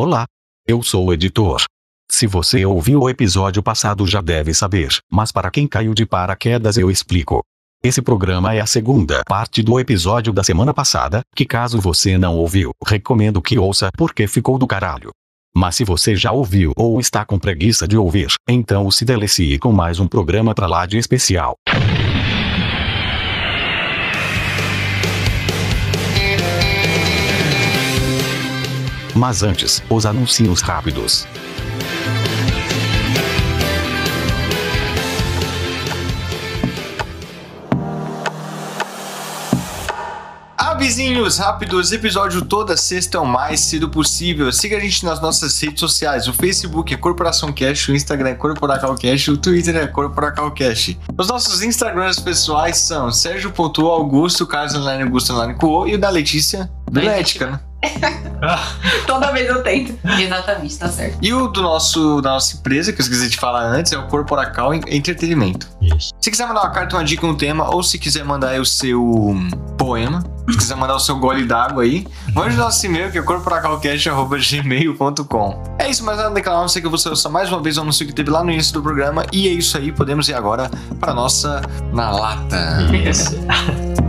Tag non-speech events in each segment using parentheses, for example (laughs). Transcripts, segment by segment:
Olá, eu sou o editor. Se você ouviu o episódio passado já deve saber, mas para quem caiu de paraquedas eu explico. Esse programa é a segunda parte do episódio da semana passada, que caso você não ouviu, recomendo que ouça porque ficou do caralho. Mas se você já ouviu ou está com preguiça de ouvir, então se delecie com mais um programa pra lá de especial. Mas antes, os anúncios rápidos. Avisinhos rápidos, episódio toda sexta o mais cedo possível. Siga a gente nas nossas redes sociais. O Facebook é Corporação Cash, o Instagram é Corporacal Cash, o Twitter é Corporacal Cash. Os nossos Instagrams pessoais são Sérgio Pontua, Augusto, Carlos Online, Augusto Online Cuo e o da Letícia, da Ética, né? (laughs) Toda vez eu tento. Exatamente, tá certo. E o do nosso, da nossa empresa, que eu esqueci de falar antes, é o Corporacal Entretenimento. Isso. Se quiser mandar uma carta, uma dica, um tema, ou se quiser mandar aí o seu hum, poema, se quiser mandar o seu gole d'água aí, mande o nosso e-mail que é corporacalcast.gmail.com. É isso, mas nada declarar, não sei que você ouça mais uma vez o anúncio que teve lá no início do programa. E é isso aí, podemos ir agora para nossa Na Lata. Isso. (laughs)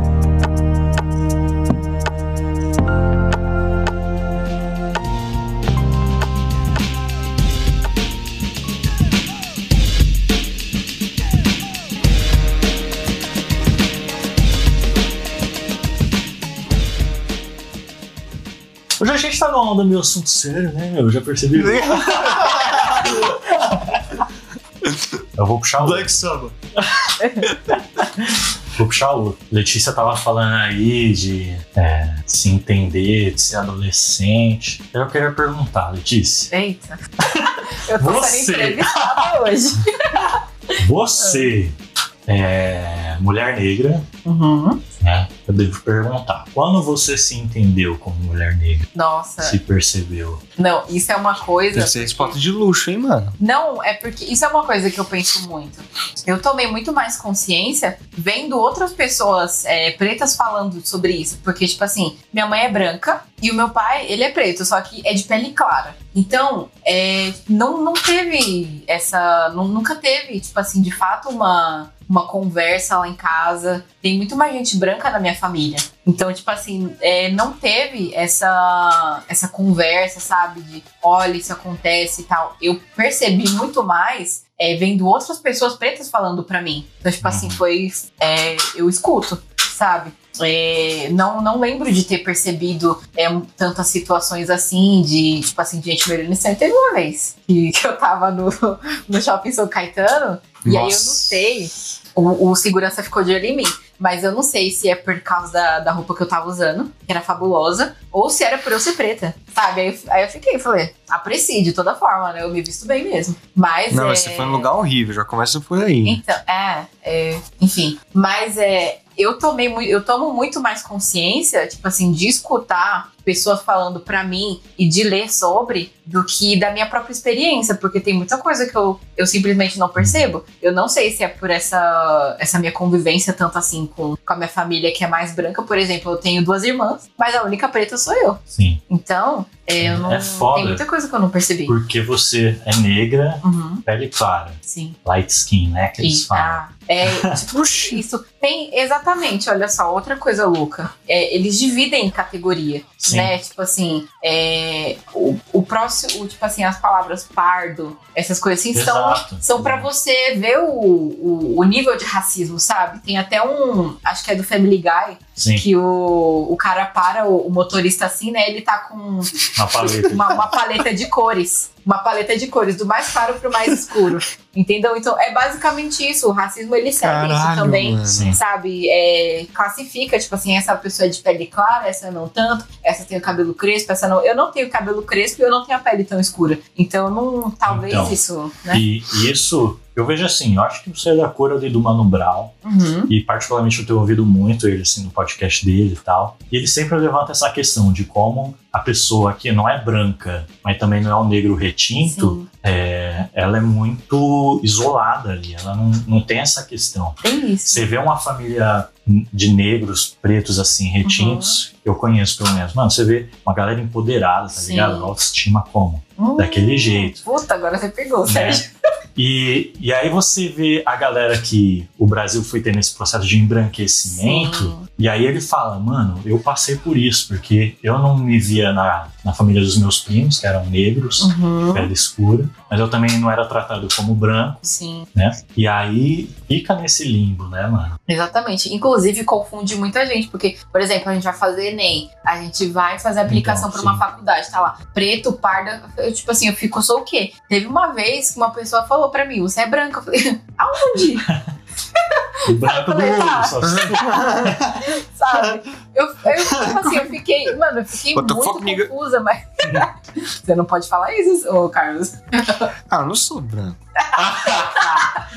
numa onda meio assunto sério, né? Eu já percebi. (laughs) Eu vou puxar o. Black Sabbath. (laughs) Vou puxar o. Letícia tava falando aí de é, se entender, de ser adolescente. Eu queria perguntar, Letícia. Eita. Eu tô Você. sendo entrevistada hoje. Você é mulher negra, Uhum. né? Eu devo perguntar. Quando você se entendeu como mulher negra? Nossa. Se percebeu? Não, isso é uma coisa. Deve ser resposta de luxo, hein, mano? Não, é porque isso é uma coisa que eu penso muito. Eu tomei muito mais consciência vendo outras pessoas é, pretas falando sobre isso. Porque, tipo assim, minha mãe é branca e o meu pai, ele é preto, só que é de pele clara. Então, é, não, não teve essa. nu- nunca teve, tipo assim, de fato, uma, uma conversa lá em casa. Tem muito mais gente branca na minha família. Então, tipo assim, é, não teve essa, essa conversa, sabe? De olha, isso acontece e tal. Eu percebi muito mais é, vendo outras pessoas pretas falando pra mim. Então, tipo assim, foi. é, eu escuto, sabe? É, não, não lembro de ter percebido é, tantas situações assim, de tipo assim, de gente me olhando estranho. Teve uma vez que, (laughs) que eu tava no, no shopping São Caetano, e aí eu não Nossa. sei. O, o segurança ficou de olho em mim. Mas eu não sei se é por causa da, da roupa que eu tava usando, que era fabulosa, ou se era por eu ser preta, sabe? Aí, eu- aí eu fiquei, falei, aprecie de toda forma, né? Eu me visto bem mesmo. Mas. Não, é... mas você foi num lugar horrível, já começa por aí. Então, é, é, enfim. Mas é, eu tomei eu tomo muito mais consciência, tipo assim, de escutar pessoas falando pra mim e de ler sobre do que da minha própria experiência, porque tem muita coisa que eu, eu simplesmente não percebo. Eu não sei se é por essa, essa minha convivência tanto assim com, com a minha família que é mais branca, por exemplo, eu tenho duas irmãs, mas a única preta sou eu. Sim. Então, é, eu não É foda. tem muita coisa que eu não percebi. Porque você é negra, Uhum, pele clara. sim. Light skin, né? Que eles E, falam. ah, é, tipo, (laughs) isso tem exatamente, olha só, outra coisa louca. É, eles dividem em categoria, Sim. Né? Tipo assim, é, o, o próximo, tipo assim, as palavras pardo, essas coisas assim, são, Exato. são para você ver o, o, o nível de racismo, sabe? Tem até um, acho que é do Family Guy, Sim, que o, o cara para o, o motorista assim, né? Ele tá com uma paleta. (laughs) uma, uma paleta de cores. Uma paleta de cores, do mais claro pro mais escuro. Entendeu? Então é basicamente isso. O racismo ele segue isso também. mano. Sabe? É, classifica, tipo assim, essa pessoa é de pele clara, essa não tanto, essa tem o cabelo crespo, essa não. Eu não tenho cabelo crespo e eu não tenho a pele tão escura. Então, não, talvez Então, isso, né? E, e isso, eu vejo assim, eu acho que você é da cor ali do Mano Brown, Uhum. e particularmente eu tenho ouvido muito ele assim no podcast dele e tal. E ele sempre levanta essa questão de como a pessoa que não é branca, mas também não é um negro retinto, é, ela é muito isolada ali, ela não, não tem essa questão. Tem isso. Você vê uma família de negros, pretos, assim, retintos, eu conheço pelo menos. Mano, você vê uma galera empoderada, tá Sim. ligado? Autoestima como? Hum, daquele jeito. Puta, agora você pegou, Né? Sérgio. E, e aí você vê a galera que o Brasil foi tendo esse processo de embranquecimento, Sim. e aí ele fala, mano, eu passei por isso, porque eu não me via na, na família dos meus primos, que eram negros, Uhum. pele escura, mas eu também não era tratado como branco, Sim, né? E aí fica nesse limbo, né, mano? exatamente. Inclusive, confunde muita gente, porque, por exemplo, a gente vai fazer Enem, a gente vai fazer aplicação Então, para uma faculdade, tá lá, preto, parda, eu, tipo assim, eu fico, sou o quê? Teve uma vez que uma pessoa falou pra mim, você é branca, eu falei, (laughs) aonde? O branco do olho, só (laughs) Sabe? Eu, eu, tipo assim, eu fiquei, mano, eu fiquei What muito confusa, mas. (laughs) Você não pode falar isso, ô Carlos. Ah, eu não sou branco. (laughs)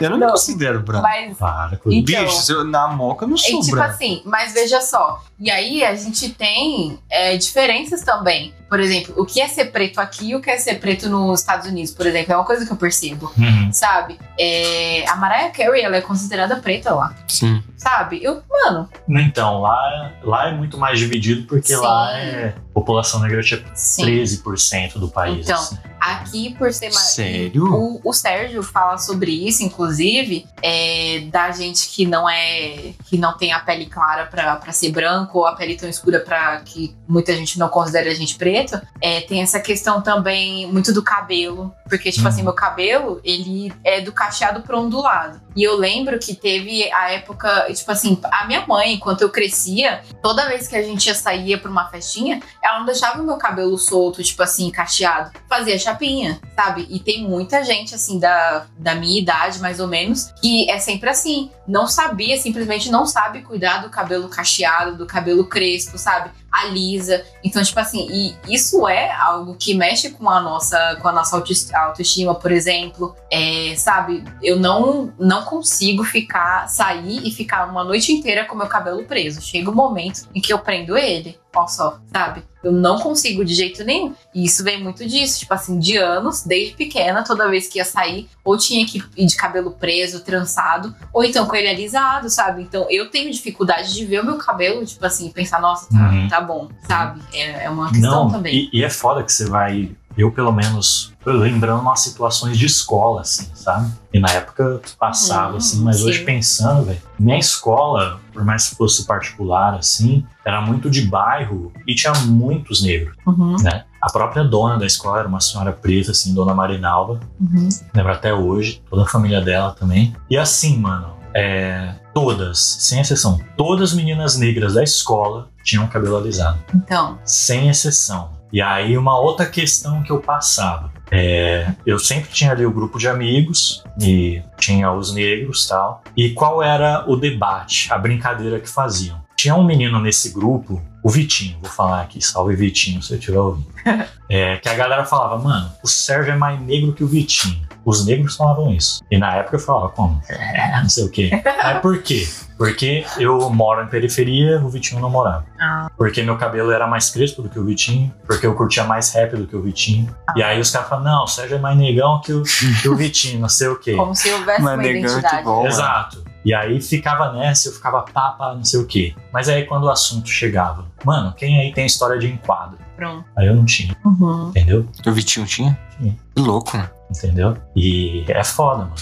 Eu não, Não. me considero branco. Mas Para com Então- Bicho, eu, na moca eu não E sou tipo branco. assim, mas veja só. E aí a gente tem é, diferenças também. Por exemplo, o que é ser preto aqui e o que é ser preto nos Estados Unidos, por exemplo, é uma coisa que eu percebo. Uhum. Sabe? É, a Mariah Carey, ela é considerada preta lá. Sim. Sabe? Eu, mano, Então, lá, lá é muito mais dividido porque Sim. lá é população negra tinha sim. 13% do país. Então, assim. Aqui, por ser mais. Sério? O, o Sérgio fala sobre isso, inclusive, é, da gente que não é. que não tem a pele clara pra, pra ser branco, ou a pele tão escura pra que muita gente não considera a gente preto. É, tem essa questão também muito do cabelo. Porque, tipo Uhum. assim, meu cabelo, ele é do cacheado pro ondulado. E eu lembro que teve a época, tipo assim, a minha mãe, enquanto eu crescia, toda vez que a gente ia sair pra uma festinha, ela não deixava o meu cabelo solto, tipo assim, cacheado. Fazia chapinha, sabe? E tem muita gente, assim, da, da minha idade, mais ou menos, que é sempre assim. Não sabia, simplesmente não sabe cuidar do cabelo cacheado, do cabelo crespo, sabe? Alisa. Então, tipo assim, e isso é algo que mexe com a nossa, com a nossa autoesti- autoestima, por exemplo. É, sabe? Eu não, não consigo ficar, sair e ficar uma noite inteira com meu cabelo preso. Chega um momento em que eu prendo ele. Ó só, sabe? Eu não consigo de jeito nenhum. E isso vem muito disso, tipo assim, de anos, desde pequena, toda vez que ia sair, ou tinha que ir de cabelo preso, trançado, ou então com ele alisado, sabe? Então eu tenho dificuldade de ver o meu cabelo, tipo assim, pensar, nossa, tá, Uhum. tá bom, sabe? É, é uma questão Não, também. e, e é foda que você vai. Eu, pelo menos, lembrando umas situações de escola, assim, sabe? E na época passava, Uhum, assim, mas sim. hoje pensando, velho, minha escola, por mais que fosse particular, assim, era muito de bairro e tinha muitos negros, Uhum, né? A própria dona da escola era uma senhora preta, assim, dona Marinalva, uhum. lembro até hoje, toda a família dela também. E assim, mano, é, todas, sem exceção, todas as meninas negras da escola tinham cabelo alisado Então, sem exceção. E aí, uma outra questão que eu passava. É, eu sempre tinha ali o grupo de amigos e tinha os negros tal. E qual era o debate, a brincadeira que faziam? Tinha um menino nesse grupo, o Vitinho, vou falar aqui, salve Vitinho se eu estiver ouvindo. (laughs) É, que a galera falava, mano, o Sérgio é mais negro que o Vitinho. Os negros falavam isso. E na época eu falava, como? É, não sei o quê. Mas por quê? Porque eu moro em periferia, o Vitinho não morava. Ah. Porque meu cabelo era mais crespo do que o Vitinho, porque eu curtia mais rap do que o Vitinho. E aí os caras falam, não, o Sérgio é mais negão que o, que o Vitinho, não sei o quê. como se houvesse Mas uma negão é muito identidade. bom. mano. Exato. E aí ficava nessa, eu ficava pá, não sei o quê. Mas aí quando o assunto chegava, mano, quem aí tem história de enquadro? Pronto. Aí eu não tinha, Uhum. entendeu? O Vitinho tinha? Tinha. Que louco, mano. Entendeu? E é foda, mano.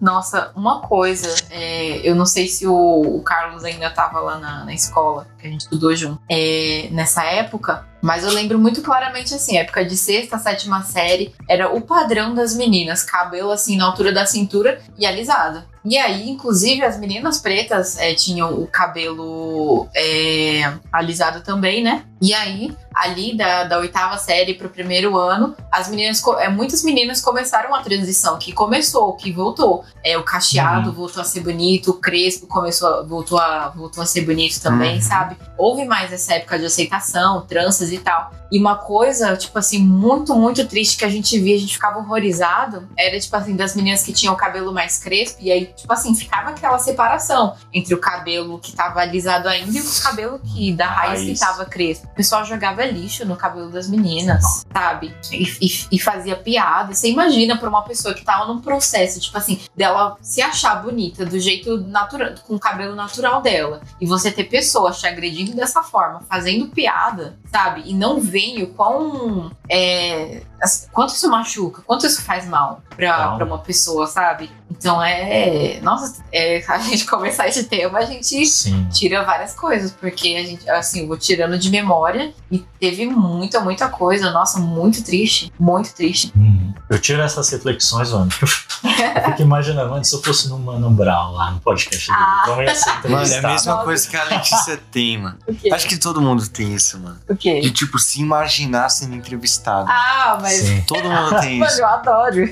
Nossa, uma coisa, é, eu não sei se o, o Carlos ainda tava lá na, na escola, que a gente estudou junto, é, nessa época, mas eu lembro muito claramente assim, época de sexta, sétima série, era o padrão das meninas, cabelo assim na altura da cintura e alisado. E aí, inclusive, as meninas pretas é, tinham o cabelo é, alisado também, né? E aí, ali da, da oitava série pro primeiro ano, as meninas, é, muitas meninas começaram a transição, que começou, que voltou. É, o cacheado voltou a ser bonito, o crespo começou, voltou a, voltou a ser bonito também, Uhum. sabe? Houve mais essa época de aceitação, tranças e tal. E uma coisa, tipo assim, muito, muito triste que a gente via, a gente ficava horrorizado, era, tipo assim, das meninas que tinham o cabelo mais crespo, e aí, tipo assim, ficava aquela separação entre o cabelo que tava alisado ainda e o cabelo que da raiz, que Raiz. tava crespo. O pessoal jogava lixo no cabelo das meninas, sabe? E, e- e fazia piada. Você imagina pra uma pessoa que tava num processo, tipo assim, dela se achar bonita do jeito natural, com o cabelo natural dela, e você ter pessoas te agredindo dessa forma, fazendo piada, sabe? E não veem o quão. É, quanto isso machuca, quanto isso faz mal pra, pra uma pessoa, sabe? Então é. Nossa, é, (laughs) a gente começar esse tema, a gente Sim. tira várias coisas, porque a gente, assim, eu vou tirando de memória e teve muita, muita coisa. Nossa, muito triste, muito triste. Uhum. Eu tiro essas reflexões, mano. (laughs) Eu fico imaginando, mano, se eu fosse no Mano Brown lá no podcast dele, Ah. como ia ser Mano, é a mesma coisa que a Letícia tem, mano. O quê? Acho que todo mundo tem isso, mano. O quê? De, tipo, se imaginar sendo entrevistado. Ah, mas. Sim. Todo mundo tem (laughs) Mano, isso. eu adoro.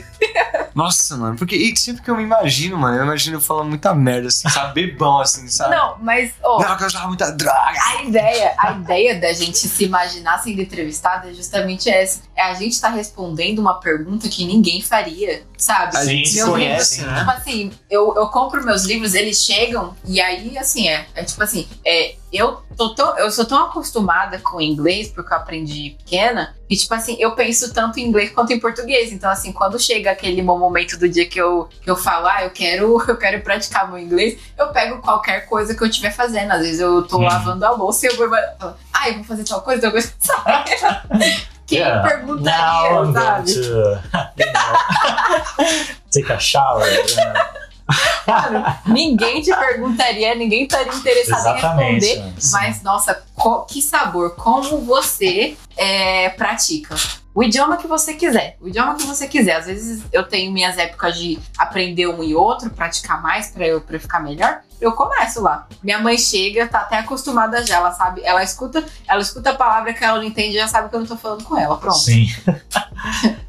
Nossa, mano. Porque e sempre que eu me imagino, mano, eu imagino eu falando muita merda, assim, sabe? Bebão, assim, sabe? Não, mas, ó, Não, que eu usava muita droga. a ideia, a ideia da gente se imaginar sendo entrevistada é justamente essa. É a gente tá respondendo uma pergunta que ninguém faria, sabe? A gente Meu conhece, livro, né? Tipo assim, eu, eu compro meus livros, eles chegam e aí, assim, é, é tipo assim, é, eu, tô tão, eu sou tão acostumada com inglês, porque eu aprendi pequena, e tipo assim, eu penso tanto em inglês quanto em português. Então, assim, quando chega aquele momento do dia que eu, que eu falo, ah, eu quero, (laughs) eu quero praticar meu inglês, eu pego qualquer coisa que eu estiver fazendo. Às vezes eu tô Hum. lavando a louça e eu vou falar, ah, eu vou fazer tal coisa, tal coisa, (laughs) sabe? Quem Yeah. perguntaria, Now I'm sabe? going to (laughs) take a shower. né? Cara, ninguém te perguntaria, ninguém estaria interessado em Exatamente. responder. mano. Mas, nossa, que sabor, como você é, pratica. O idioma que você quiser, o idioma que você quiser. Às vezes eu tenho minhas épocas de aprender um e outro, praticar mais pra eu, pra ficar melhor. Eu começo lá. Minha mãe chega, tá até acostumada já, ela sabe, ela escuta, ela escuta a palavra que ela não entende, já sabe que eu não tô falando com ela. Pronto. Sim. (laughs)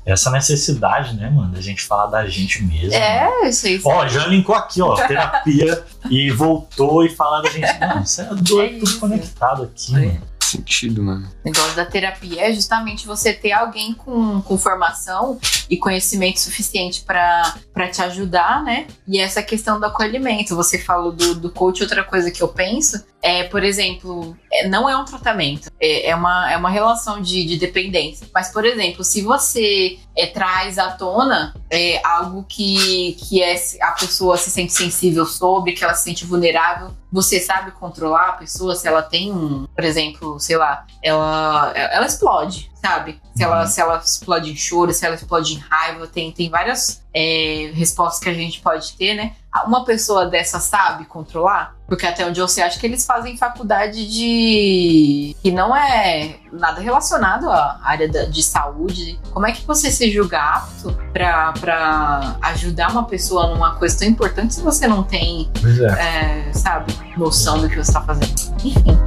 Essa necessidade, né, mano, da gente falar da gente mesmo. É, isso aí. Ó, já linkou aqui, ó, terapia e voltou e falar da gente. Mano, você é (laughs) doido, É tudo conectado aqui, É. mano. Sentido, mano. O negócio da terapia é justamente você ter alguém com, com formação e conhecimento suficiente para te ajudar, né? E essa questão do acolhimento. Você falou do, do coach, outra coisa que eu penso é, por exemplo, é, não é um tratamento, é, é uma, é uma relação de, de dependência. Mas, por exemplo, se você é, traz à tona é, algo que, que é, a pessoa se sente sensível sobre, que ela se sente vulnerável, você sabe controlar a pessoa se ela tem um, por exemplo, sei lá, ela, ela explode, sabe? Se ela, Uhum. se ela explode em choro, se ela explode em raiva, tem, tem várias é, respostas que a gente pode ter, né? Uma pessoa dessa sabe controlar? Porque até onde eu sei, acho que eles fazem faculdade de. que não é nada relacionado à área da- de saúde. Como é que você se julga apto pra, pra ajudar uma pessoa numa coisa tão importante se você não tem, é. é, sabe, noção do que você tá fazendo? Enfim.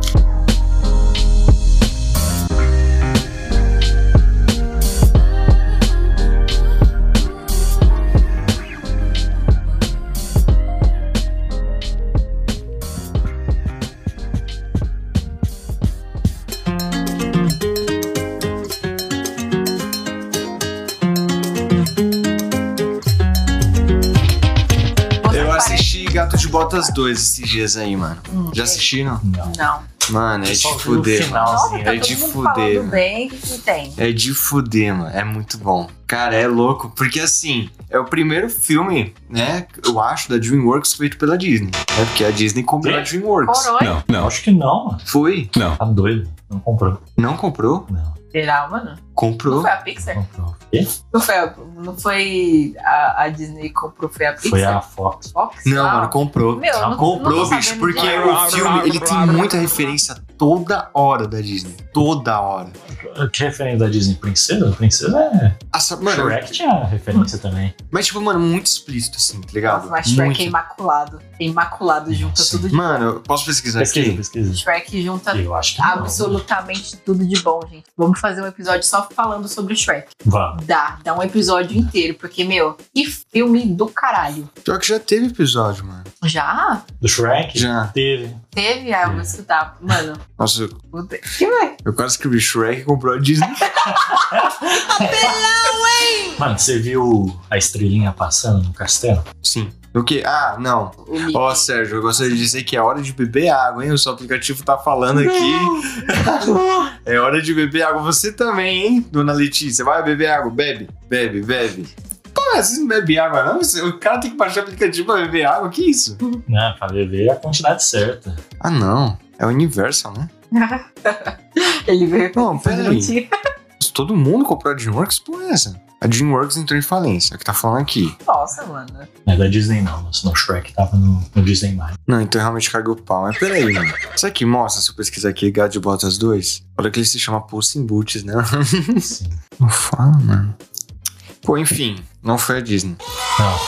Botas 2 esses dias aí, mano. Hum, Já assistiram? Não. Não. Mano, é de fuder. Nossa, tá é todo de mundo fuder, bem, o que, tem? É de fuder, mano. É muito bom. Cara, é louco. Porque assim, é o primeiro filme, né? Eu acho, da DreamWorks feito pela Disney. É porque a Disney comprou a? DreamWorks. Não, não, acho que não, mano. Foi? não. Tá doido. Não comprou. Não comprou? Não, Será, mano? Não Comprou. foi a Pixar? comprou. Quê? Não foi a, não foi a, a Disney que comprou, foi a Pixar? Foi a Fox. Fox? Não, Ah, mano, comprou. Meu, eu não, não Comprou, tô bicho, porque o filme ele tem muita referência toda hora da Disney. Toda hora. Que referência da Disney? Princesa? Princesa é. Essa, mano, Shrek tinha referência também. mas tipo, mano, muito explícito, assim, tá ligado? Nossa, mas Shrek muito. é imaculado. É imaculado, junta Sim. tudo de Mano, eu posso pesquisar Pesquisa, aqui? pesquisa. Shrek junta Eu acho que não. absolutamente tudo de bom, gente. Vamos fazer um episódio só falando sobre o Shrek. Vamos. Dá, dá um episódio inteiro, porque, meu, que filme do caralho. Pior que já teve episódio, mano. Já? Do Shrek? Já. Teve. Teve? Ah, eu vou escutar. Mano, Nossa, eu, puta- que vai? eu quase escrevi Shrek e comprou a Disney. Mano, você viu a estrelinha passando no castelo? Sim. O quê? Ah, não. O Mickey. Ó, Sérgio, eu gostaria de dizer que é hora de beber água, hein? O seu aplicativo tá falando aqui. (laughs) É hora de beber água. Você também, hein, dona Letícia? Vai beber água. Bebe, bebe, bebe. Pô, vocês não bebem água, não? O cara tem que baixar o aplicativo pra beber água? Que isso? Né, pra beber a quantidade certa. Ah, não. É o Universal, né? (laughs) Ele veio Não, fazer peraí. Todo mundo comprou a DreamWorks? Pô, é essa? A DreamWorks entrou em falência, é o que tá falando aqui. Nossa, mano. Não é da Disney não, mas no Shrek tava no, no Disney+. Não, então realmente cagou o pau. Mas peraí, mano. Isso aqui mostra, se eu pesquisar aqui, Gato de Botas 2. Olha que ele se chama Puss in Boots, né? Sim. (laughs) Não fala, mano. Pô, enfim, não foi a Disney. Não.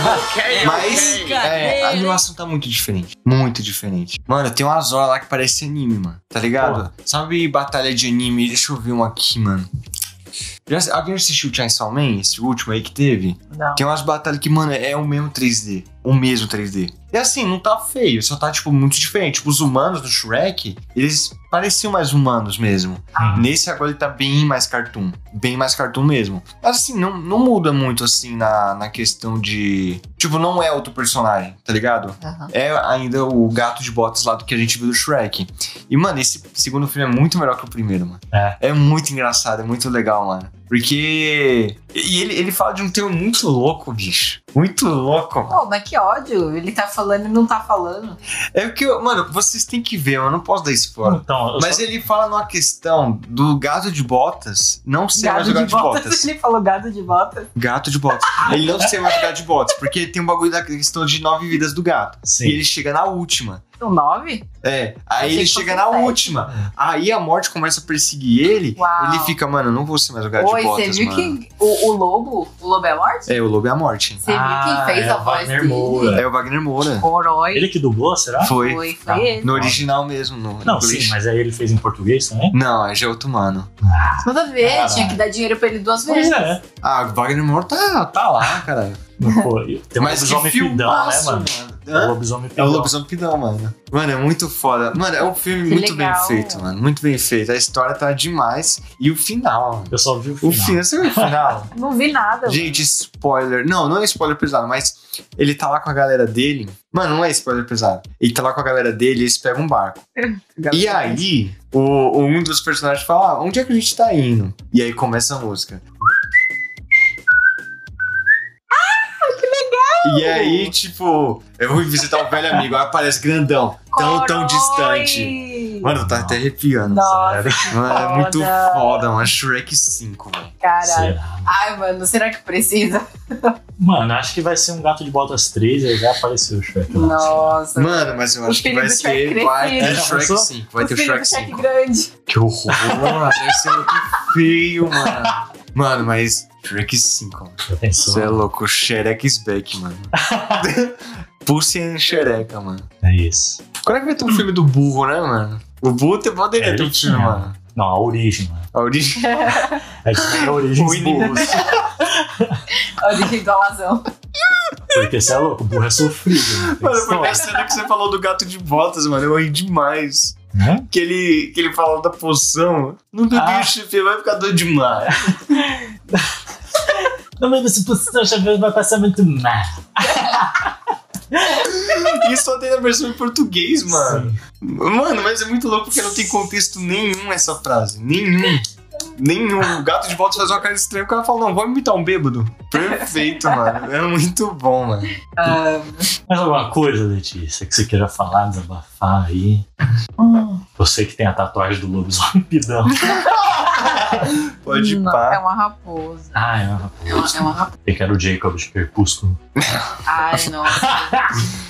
(laughs) Mas é, a animação tá muito diferente. Muito diferente. Mano, tem umas horas lá que parece anime, mano. Tá ligado? Sabe batalha de anime? Deixa eu ver um aqui, mano. Já, alguém assistiu Chainsaw Man, esse último aí que teve? Não. Tem umas batalhas que, mano, é o mesmo 3D. O mesmo 3D. E assim, não tá feio, só tá, tipo, muito diferente. Tipo, os humanos do Shrek, eles pareciam mais humanos mesmo. Uhum. Nesse agora ele tá bem mais cartoon. Bem mais cartoon mesmo. Mas assim, não, não muda muito, assim, na, na questão de. Tipo, não é outro personagem, tá ligado? Aham. É ainda o gato de botas lá do que a gente viu do Shrek. E, mano, esse segundo filme é muito melhor que o primeiro, mano. É. É muito engraçado, é muito legal, mano. Porque. E ele, ele fala de um termo muito louco, bicho. Muito louco, mano. Pô, mas que ódio. Ele tá falando e não tá falando. É que, eu- mano, vocês têm que ver, eu não posso dar spoiler. Então, Mas só- ele fala numa questão do gato de botas não ser mais o gato de botas. (laughs) Ele falou gado de botas. Gato de botas. Ele não ser mais o gato de botas, porque tem um bagulho da questão de nove vidas do gato. Sim. E ele chega na última. São nove? É, aí ele chega na sete. última. Aí a morte começa a perseguir ele. Uau. Ele fica, mano, eu não vou ser mais o gato Oi, de você botas, viu mano. que o, o lobo, o lobo é morte? É, o lobo é a morte. Você viu Ah, quem fez é a o voz Wagner dele? Moura. É o Wagner Moura. Corói. Ele que dublou, será? Foi. Foi, foi Ah, ele. No original mesmo, no Não, inglês. sim, mas aí ele fez em português também? Não, aí já é outro mano. Nada a ver, Caralho. tinha que dar dinheiro pra ele duas Pois vezes. é. Ah, o Wagner Moura tá, tá lá, cara. Pô, tem um Mas que lobisomem pidão, né, filmaço, mano? É o Hã? lobisomem É pidão. o Lobisomem Pidão, mano. Mano, é muito foda. Mano, é um filme Que muito bem legal. feito, mano. Muito bem feito. A história tá demais. E o final, mano. Eu só vi o O final. final, você viu o final? (laughs) Não vi nada. Gente, spoiler. Não, não é spoiler pesado, mas ele tá lá com a galera dele. Mano, não é spoiler pesado. Ele tá lá com a galera dele e eles pegam um barco. (laughs) E aí, o, o- um dos personagens fala: ah, onde é que a gente tá indo? E aí começa a música. E aí, tipo, eu vou visitar o velho amigo, aí aparece grandão, tão, tão distante. Mano, tá até arrepiando. Nossa, Sério? Mano, é muito foda. mano. Shrek 5, velho. caralho. Ai, mano, será que precisa? Mano, acho que vai ser um gato de botas 3 aí já apareceu o Shrek lá. Nossa. Mano, mas eu O acho que vai ser. Vai ter crescido. Shrek Pensou? 5. Vai o ter filho Shrek do Shrek 5. grande. Que horror! Vai ser muito feio, mano. Mano, mas Shrek 5, mano. Já pensou? Você é louco, Xerek's back, mano. (laughs) Pussy and Xereca, mano. É isso. Quando é que vai ter um filme do burro, né, mano? O burro tem- poderia É, ter um filme, tinha. mano. Não, a origem, mano. A origem. (laughs) É que tem a origem dos burros. A (laughs) origem do alazão. Porque você é louco, o burro é sofrido. Mano. Mano, foi história, a cena que você falou do gato de botas, mano. Eu ri demais. Né? Que ele, que ele falou da poção. Não bebi Ah. o chifre, vai ficar doido demais. (laughs) Não, mas esse posição chaveiros vai passar muito mal. (laughs) Isso só tem na versão em português, mano. Sim. Mano, mas é muito louco porque não tem contexto nenhum essa frase. Nenhum. Nenhum. O gato de volta faz uma cara estranha. O cara fala, não, vamos imitar um bêbado. Perfeito, mano. É muito bom, mano. Ah, Mais alguma coisa, Letícia, que você queira falar, desabafar aí? hum, Você que tem a tatuagem do lobisomem (laughs) pidão. (laughs) Pode não, pá. É uma raposa. Ah, é uma É uma, é uma raposa. Pensei que era o Jacob de Crepúsculo. Ai, (laughs) nossa.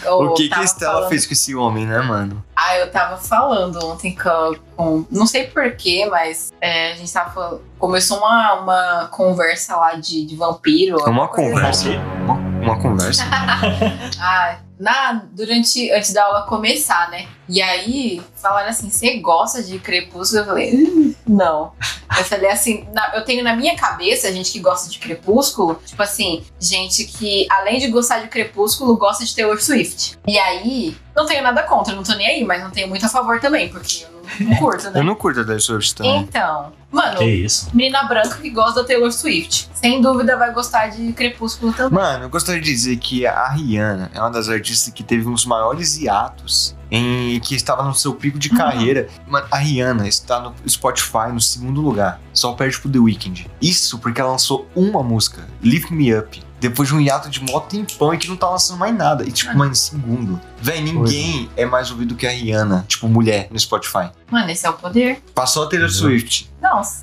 O Eu que que a Estela falando- fez com esse homem, né, mano? Ah, eu tava falando ontem com. com- não sei porquê, mas é, a gente tava falando. Começou uma, uma conversa lá de, de vampiro. Uma conversa. assim. Uma, uma conversa. (laughs) Ah, na, durante. Antes da aula começar, né? E aí, falaram assim: você gosta de crepúsculo? Eu falei, "Hum, não. Eu falei assim, na- eu tenho na minha cabeça, gente que gosta de crepúsculo, tipo assim, gente que, além de gostar de crepúsculo, gosta de Taylor Swift. E aí, não tenho nada contra, não tô nem aí, mas não tenho muito a favor também, porque eu Não curto, né? Eu não curto a Taylor Swift também. Então, mano, Que isso? menina branca que gosta da Taylor Swift. Sem dúvida vai gostar de Crepúsculo também. Mano, eu gostaria de dizer que a Rihanna é uma das artistas que teve um dos maiores hiatos em que estava no seu pico de carreira. Mano, a Rihanna está no Spotify no segundo lugar, só perde pro The Weeknd. Isso porque ela lançou uma música, Lift Me Up. Depois de um hiato de mó tempão e que não tá lançando mais nada. E tipo, mano, em segundo. Véi, ninguém é mais ouvido que a Rihanna, tipo, mulher no Spotify. Mano, esse é o poder. Passou a Taylor Swift. Não. (laughs)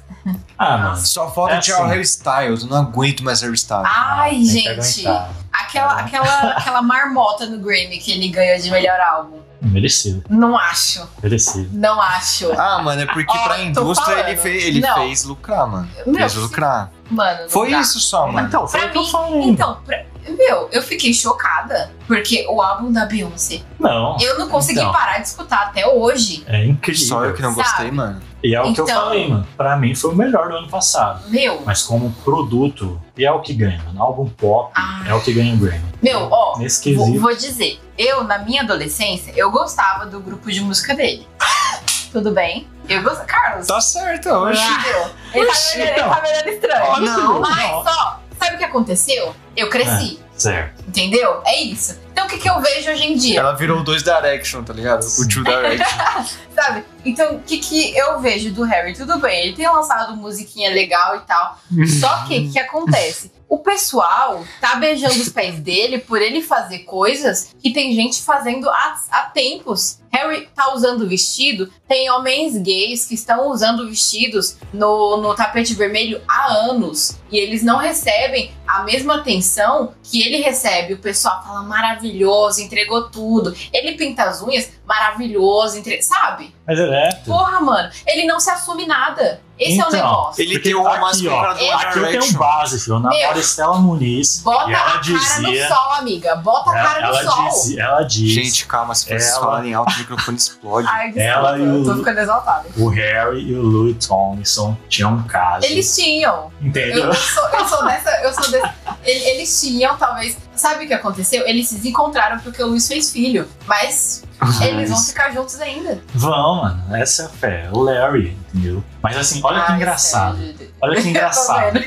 Ah, mano. Só falta É tirar o assim. Harry Styles. Eu não aguento mais Harry Styles. Ai, gente. Aquela, aquela, aquela marmota no Grammy que ele ganhou de melhor álbum. Merecido, Não acho. merecido. Não acho. Ah, mano, é porque Ó, pra tô indústria ele, fez, ele Não. fez lucrar, mano. Meu, fez lucrar. Mano, não Foi dá. isso só, mano. Então, foi Pra o que eu mim, falei. Então, pra- meu, eu fiquei chocada. Porque o álbum da Beyoncé, Não, eu não consegui Então. parar de escutar até hoje. é incrível. Só eu que não Sabe? gostei, mano. E é o que eu Então- falei, mano. Pra mim foi o melhor do ano passado. Meu, Mas como produto, e é o que ganha, mano. Álbum pop Ah. é o que ganha o Grammy. meu, ó, Nesse vou, quesito. vou dizer. Eu, na minha adolescência, eu gostava do grupo de música dele. (laughs) Tudo bem? Eu gosto. Carlos. Tá certo, hoje. Entendeu? Ele tá Oxi, me olhando- ele então. tá me olhando estranho. Ó, não. Mas só, sabe o que aconteceu? Eu cresci, Certo. entendeu? É isso. Então o que, que eu vejo hoje em dia? Ela virou dois Direction, tá ligado? O Two Direction. (laughs) Sabe? Então, o que, que eu vejo do Harry? Tudo bem, ele tem lançado musiquinha legal e tal. (laughs) Só que o que acontece? O pessoal tá beijando os pés dele por ele fazer coisas que tem gente fazendo há, há tempos. Harry tá usando vestido, tem homens gays que estão usando vestidos no, no tapete vermelho há anos. E eles não recebem a mesma atenção que ele recebe. O pessoal fala maravilhoso, entregou tudo. Ele pinta as unhas, maravilhoso, entre... sabe? Mas é. Porra, mano, ele não se assume nada. Esse é o Então, negócio. Ele Porque tem o aqui, romance ó, Aqui eu tenho um base, filho. Eu namoro Meu. Estela Muniz. Bota ela a cara dizia. no sol, amiga. Bota a cara ela, no sol. diz, ela diz. Gente, calma, se vocês Ela- falarem alto, o microfone explode. (laughs) Ai, desculpa, Ela e eu o- tô ficando exaltada. O Harry e o Louis Tomlinson tinham um caso. Eles tinham. Eu, Entendeu? eu sou, eu sou dessa. Eu sou desse, (laughs) ele- eles tinham, talvez. Sabe o que aconteceu? Eles se encontraram porque o Luiz fez filho. Mas eles vão ficar juntos ainda. Vão, mano. Essa é a fé. O Larry, entendeu? Mas assim, olha que engraçado. sério. Olha que (laughs) engraçado.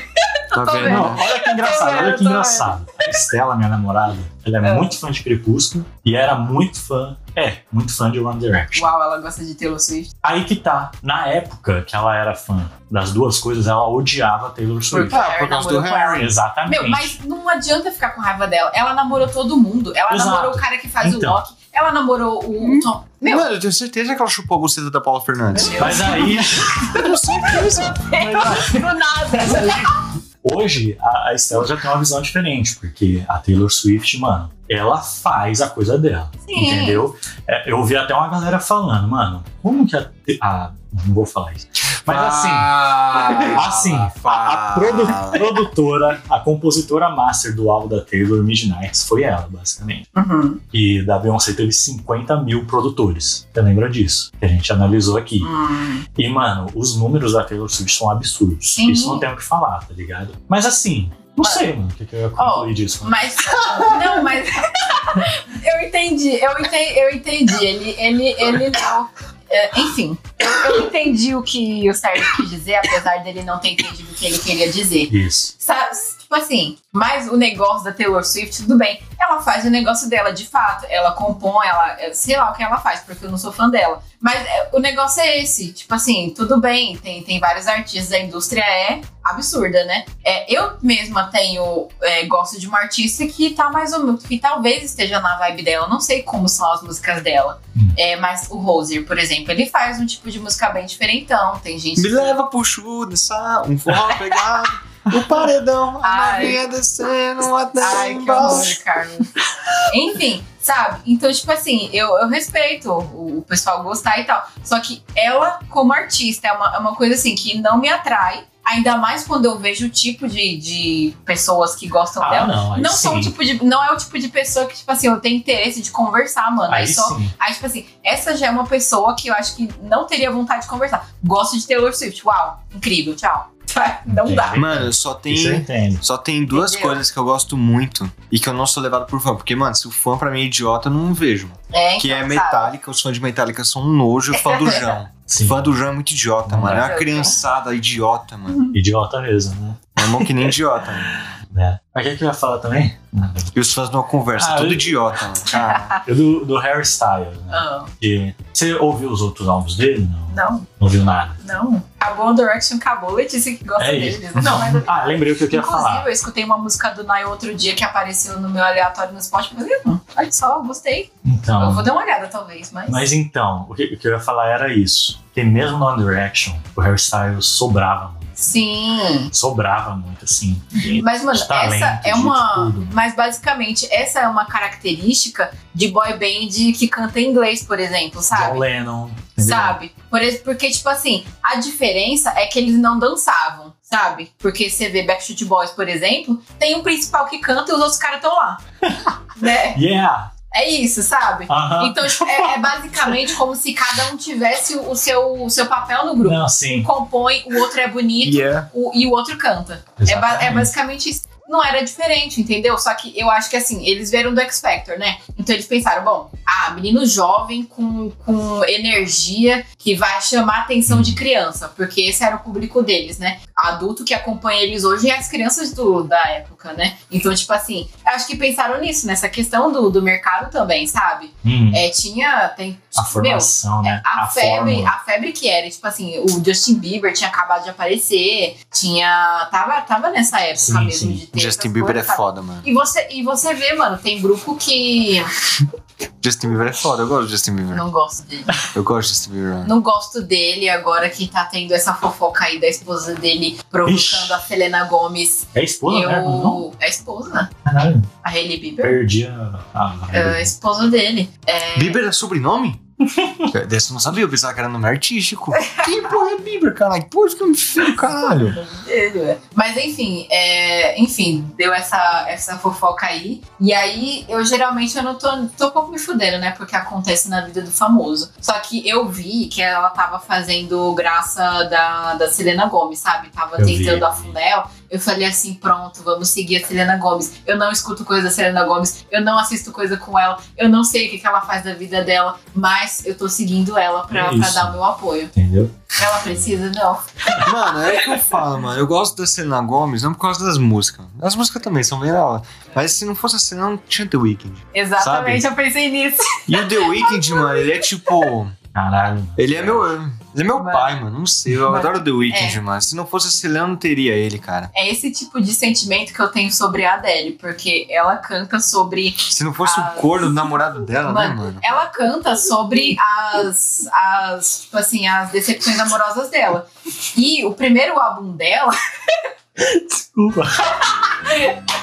Tá vendo? Não, olha que engraçado, olha que engraçado. A Estela, minha namorada, ela é, É. muito fã de Crepúsculo e era muito fã, é, muito fã de One Direction. Uau, ela gosta de Taylor Swift. Aí que tá, na época que ela era fã das duas coisas, ela odiava Taylor Swift. Ah, por causa do. Harry. Exatamente. Meu, mas não adianta ficar com raiva dela. Ela namorou todo mundo. Ela Exato. namorou o cara que faz Então. o Loki. Ela namorou o Tom. Meu, Mano, eu tenho certeza que ela chupou a buceta da Paula Fernandes. Mas aí, (laughs) Eu tenho certeza. do nada. Hoje, a, a Estela já tem uma visão diferente, porque a Taylor Swift, mano, ela faz a coisa dela. Sim. Entendeu? É, eu ouvi até uma galera falando, mano, como que a. a não vou falar isso. Mas assim. Assim, a, a produ- produtora, a compositora master do álbum da Taylor Midnights foi ela, basicamente. Uhum. E da Beyoncé teve 50 mil produtores. Você lembra disso? Que a gente analisou aqui. Hum. E, mano, os números da Taylor Swift são absurdos. Sim. Isso não tem o que falar, tá ligado? Mas assim, não sei, mano, o que, que eu ia concluir disso. mano. Mas. Não, mas. (laughs) eu entendi, eu entendi, eu entendi. Ele, ele, ele não. É, enfim, eu, eu entendi o que o Sérgio quis dizer, apesar dele não ter entendido o que ele queria dizer. Isso. Sa- Tipo assim, mas o negócio da Taylor Swift, tudo bem. Ela faz o negócio dela, de fato. Ela compõe, ela. é, Sei lá o que ela faz, porque eu não sou fã dela. Mas é, o negócio é esse. Tipo assim, tudo bem, tem, tem vários artistas, a indústria é absurda, né? É, eu mesma tenho. é, gosto de uma artista que tá mais ou menos. que talvez esteja na vibe dela. Não sei como são as músicas dela. Hum. É, mas o Rosier, por exemplo, ele faz um tipo de música bem diferentão. Tem gente. Me que- leva pro chu, dançar, um forró pegado, (laughs) o paredão, a novinha descendo até Ai, que horror. Carlos. Enfim, sabe? Então, tipo assim, eu, eu respeito o, o pessoal gostar e tal. Só que ela, como artista, é uma, é uma coisa assim que não me atrai. Ainda mais quando eu vejo o tipo de, de pessoas que gostam Ah, dela. não, Não, são o tipo de, não é o tipo de pessoa que, tipo assim, eu tenho interesse de conversar, mano. Aí, Aí só. sim. Aí, tipo assim, essa já é uma pessoa que eu acho que não teria vontade de conversar. Gosto de Taylor Swift. Uau, incrível, tchau. (laughs) Não dá. Mano, só tem. Só tem duas Entendeu? coisas que eu gosto muito e que eu não sou levado por fã. Porque, mano, se o fã pra mim é idiota, eu não vejo. É, Que é então, sabe? Metallica, os fãs de Metallica são um nojo, fã do João. (laughs) Sim. Fã do João é muito idiota, mano. É é. uma criançada idiota, mano. Idiota mesmo, né? É irmão que nem idiota, mano. (laughs) É. Mas o que, que eu ia falar também? E os fãs de uma conversa, Ah, tudo eu- idiota, mano. (laughs) Cara, Eu do, do Harry Styles, né? Ah, Que- você ouviu os outros álbuns dele? Não. não, Não viu nada. não. Acabou o Direction, acabou. Eu disse que gosta É dele. isso. Não, mas Ah, lembrei o que eu queria Inclusive, falar. eu escutei uma música do Nai outro dia que apareceu no meu aleatório no Spotify. Eu falei, hum, olha só, gostei. Eu Então. vou dar uma olhada, talvez, mas. Mas então, o que, o que eu ia falar era isso. Que mesmo no One Direction, o Harry Styles sobrava. Sim. Sobrava muito, assim. Mas, mano, talento, essa é uma. tudo. Mas basicamente, essa é uma característica de boy band que canta em inglês, por exemplo, John sabe? Lennon. entendeu? Sabe? Por porque, tipo assim, a diferença é que eles não dançavam, sabe? Porque você vê Backstreet Boys, por exemplo, tem um principal que canta e os outros caras estão lá. (laughs) né? Yeah! É isso, sabe? Aham. Então, tipo, é, é basicamente como se cada um tivesse o seu, o seu papel no grupo. Não, sim. compõe, o outro é bonito yeah. o- e o outro canta. É, ba- é basicamente isso. Não era diferente, entendeu? Só que eu acho que assim, eles vieram do X Factor, né? Então eles pensaram, bom, ah, menino jovem com, com energia que vai chamar a atenção de criança, porque esse era o público deles, né? Adulto que acompanha eles hoje é as crianças do, da época, né? Então, tipo assim, acho que pensaram nisso, nessa questão do, do mercado também, sabe? Hum, É, tinha. Tem, a meu, formação, né? É, a, febre, fórmula. a febre que era, tipo assim, o Justin Bieber tinha acabado de aparecer, tinha. Tava, tava nessa época Sim, mesmo sim. de ter. Justin Bieber é coisas, sabe? foda, mano. E você, e você vê, mano, tem grupo que. Justin Bieber é foda, eu gosto de Justin Bieber. Não gosto dele. Eu gosto de Justin Bieber. Não gosto dele agora que tá tendo essa fofoca aí da esposa dele provocando Ixi. a Selena Gomes. É esposa, eu. né? Não? É a esposa, Caralho, a Hailey Bieber. perdi a. a- É a esposa dele. É, Bieber é sobrenome? (laughs) Desse eu não sabia, eu pensava que era nome artístico. Quem porra é Bieber, caralho? Pô, que feio, caralho. Mas enfim, é, enfim, deu essa, essa fofoca aí. E aí, eu geralmente eu não tô, tô um pouco me fudendo, né? Porque acontece na vida do famoso. Só que eu vi que ela tava fazendo graça da, da Selena Gomes, sabe? Tava Eu tentando afundar ela. Eu falei assim, pronto, vamos seguir a Selena Gomes. Eu não escuto coisa da Selena Gomes, eu não assisto coisa com ela, eu não sei o que, que ela faz da vida dela, mas eu tô seguindo ela pra, É pra dar o meu apoio. Entendeu? Ela precisa? Não. Mano, é que eu falo, mano. Eu gosto da Selena Gomes, não por causa das músicas. As músicas também são bem da hora. Mas se não fosse a Selena, não tinha The Weeknd. Exatamente, eu pensei nisso. E o The Weeknd, mano, ele é tipo. Caralho. Ele é meu. Ele é meu Mano. pai, mano. Não sei. Eu Mano. adoro The Weeknd, É. mano. Se não fosse a Selena, não teria ele, cara. É esse tipo de sentimento que eu tenho sobre a Adele, porque ela canta sobre. Se não fosse As- o corno do namorado dela, né, Mano, mano? Ela canta sobre as, as, tipo assim, as decepções amorosas dela. E o primeiro álbum dela. (laughs) Desculpa.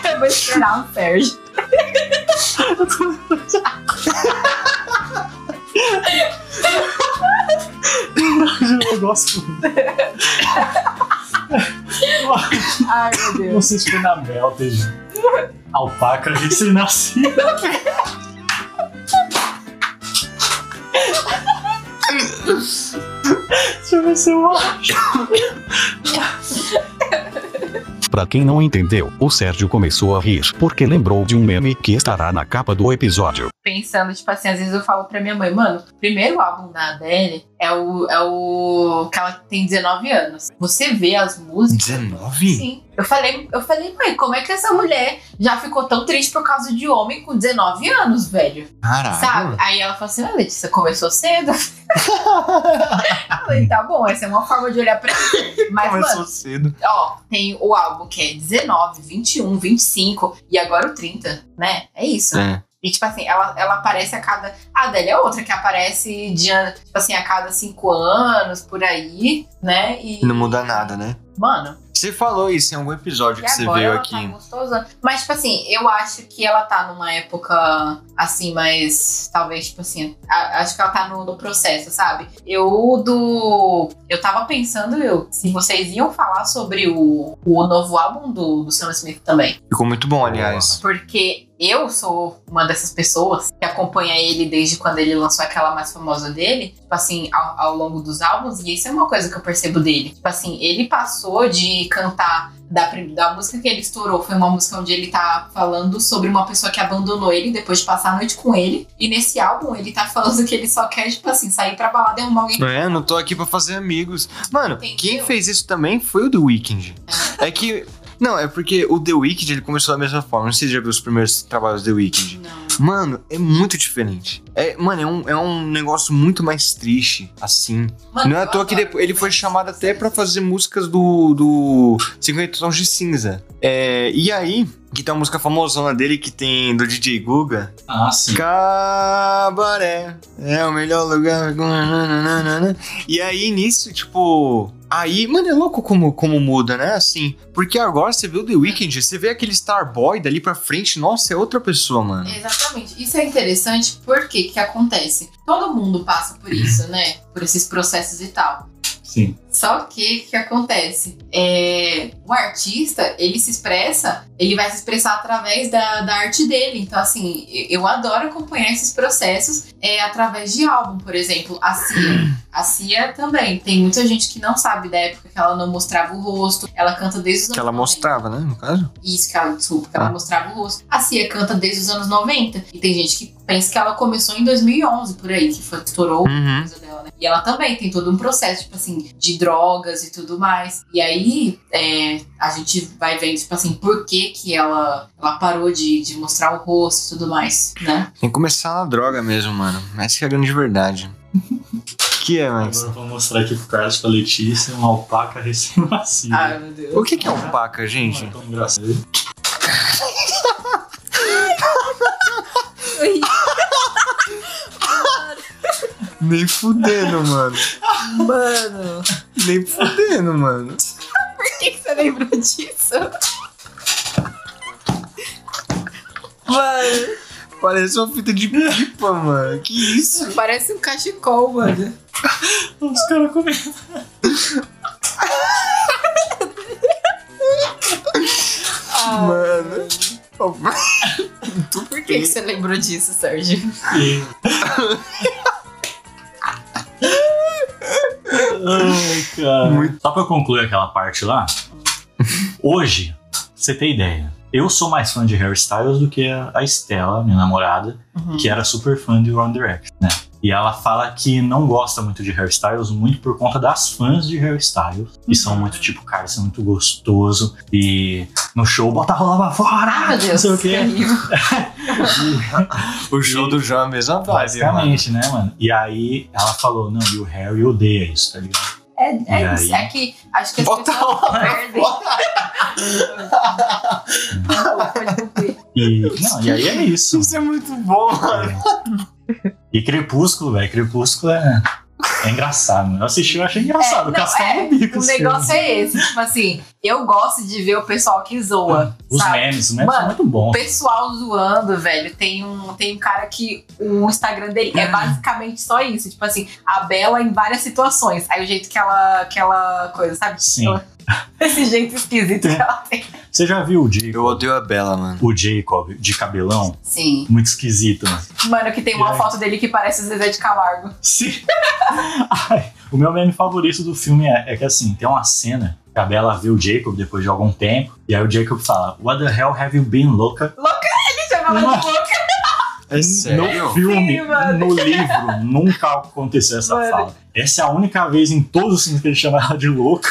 eu vou esperar o Sérgio. (laughs) Eu gosto. Ai, meu Não Deus. sei se foi na Melted. Alpaca recém-nascida. Deixa eu ver se eu acho. Pra quem não entendeu, o Sérgio começou a rir porque lembrou de um meme que estará na capa do episódio. Pensando, tipo assim, às vezes eu falo pra minha mãe, mano, o primeiro álbum da Adele é o, é o que ela tem 19 anos. Você vê as músicas. 19? Sim. Eu falei, eu falei, mãe, como é que essa mulher já ficou tão triste por causa de homem com 19 anos, velho? Caralho. Sabe? Aí ela falou assim: ah, Letícia, começou cedo. (laughs) eu falei, tá bom, essa é uma forma de olhar pra mim. Mas, Começou mano, cedo. ó, tem o álbum que é 19, 21, 25 e agora o 30, né? É isso. É. E, tipo assim, ela, ela aparece a cada. A Adele é outra que aparece de, ano- tipo assim, a cada cinco anos, por aí, né? E. Não muda nada, né? Mano, Você falou isso em algum episódio e que você veio ela aqui. tá gostosa. Mas, tipo assim, eu acho que ela tá numa época, assim, mais. Talvez, tipo assim. a- acho que ela tá no, no processo, sabe? Eu do. Eu tava pensando, eu, se vocês iam falar sobre o, o novo álbum do, do Sam Smith também. Ficou muito bom, aliás. Porque eu sou uma dessas pessoas que acompanha ele desde quando ele lançou aquela mais famosa dele, tipo assim, ao, ao longo dos álbuns, e isso é uma coisa que eu percebo dele. Tipo assim, ele passou de cantar da, da música que ele estourou foi uma música onde ele tá falando sobre uma pessoa que abandonou ele depois de passar a noite com ele. E nesse álbum ele tá falando que ele só quer, tipo assim, sair pra balada e arrumar alguém. É, não tô aqui pra fazer amigos. Mano, Entendeu? quem fez isso também foi o The Weeknd. É que. Não, é porque o The Weeknd ele começou da mesma forma. Não sei se você já viu os primeiros trabalhos do The Weeknd. Não. Mano, é muito diferente. É, mano, é um, é um negócio muito mais triste, assim. Mano, não é à toa que depois, ele foi chamado até pra fazer músicas do, do 50 Tons de Cinza. É, e aí, que tem uma música famosona dele que tem do DJ Guga. Ah, sim. Cabaré é o melhor lugar. E aí, nisso, tipo. Aí, mano, é louco como, como muda, né? Assim. Porque agora você vê o The Weeknd, você vê aquele Starboy dali pra frente, nossa, é outra pessoa, mano. Exatamente. Isso é interessante porque que acontece? Todo mundo passa por isso, né? Por esses processos e tal. Sim. Só que o que acontece? É, o artista, ele se expressa, ele vai se expressar através da, da arte dele. Então, assim, eu adoro acompanhar esses processos é, através de álbum, por exemplo. A Cia. A Cia também. Tem muita gente que não sabe da época que ela não mostrava o rosto. Ela canta desde os Que anos ela 90. mostrava, né, no caso? Isso, que ela, desculpa, que ela Ah. mostrava o rosto. A Cia canta desde os anos 90. E tem gente que pensa que ela começou em 2011, por aí, que foi, estourou Uhum. coisa dela, né? E ela também tem todo um processo, tipo assim, de drogas e tudo mais. E aí, é, a gente vai vendo, tipo assim, por que que ela, ela parou de, de mostrar o rosto e tudo mais, né? Tem que começar na droga mesmo, mano. Essa que é a grande verdade. (laughs) que é, Max? Agora eu vou mostrar aqui pro Carlos pra Letícia uma alpaca recém-nascida. Ai, meu Deus. O que, que é alpaca, gente? Não é tão engraçado. (laughs) (laughs) Nem fudendo, mano. Mano, Nem fudendo, mano. por que, que você lembrou disso? Mano, Parece uma fita de pipa, mano. Que isso? parece um cachecol, mano. Os caras comem. Ah, Mano. Por que, que você lembrou disso, Sérgio? Ai, cara. Muito- Só pra eu concluir aquela parte lá. Hoje, pra você ter ideia, eu sou mais fã de Harry Styles do que a Estela, minha namorada, que era super fã de One Direction, né? E ela fala que não gosta muito de Harry Styles, muito por conta das fãs de Harry Styles. Que são muito tipo, cara, isso é muito gostoso. E no show, bota a rola pra fora! Ah, meu Deus. Não sei o quê. O show do João é a mesma vibe, mano. Basicamente, né, mano? E aí ela falou, não, e o Harry odeia isso, tá ligado? É, é E isso. É que acho que as Bota pessoas a perdem. (laughs) E, não, e aí é isso. Isso é muito bom, mano. E Crepúsculo, velho, Crepúsculo é, é engraçado. né? Eu assisti e achei engraçado. É, o Castelo é, bico. O esse negócio filme. é esse, tipo assim, eu gosto de ver o pessoal que zoa. Os sabe? memes, os memes Mano, são muito O bons. pessoal zoando, velho. Tem um, tem um cara que o Instagram dele é (clears throat) basicamente só isso. Tipo assim, a Bela em várias situações. Aí o jeito que ela, aquela coisa, sabe? Sim. Ela- (laughs) esse jeito esquisito que ela tem. Você já viu o Jacob, Eu odeio a Bela, mano. o Jacob de cabelão? Sim. Muito esquisito, mano. Mano, que tem uma aí? foto dele que parece o Zezé de Camargo. Sim. (laughs) Ai, o meu meme favorito do filme é, é que assim, tem uma cena que a Bella vê o Jacob depois de algum tempo, e aí o Jacob fala, What the hell have you been, louca? Ele chama ela de louca. É No filme, Sim, no livro, nunca aconteceu essa Mano. fala. Essa é a única vez em todos os filmes que ele chama ela de louca.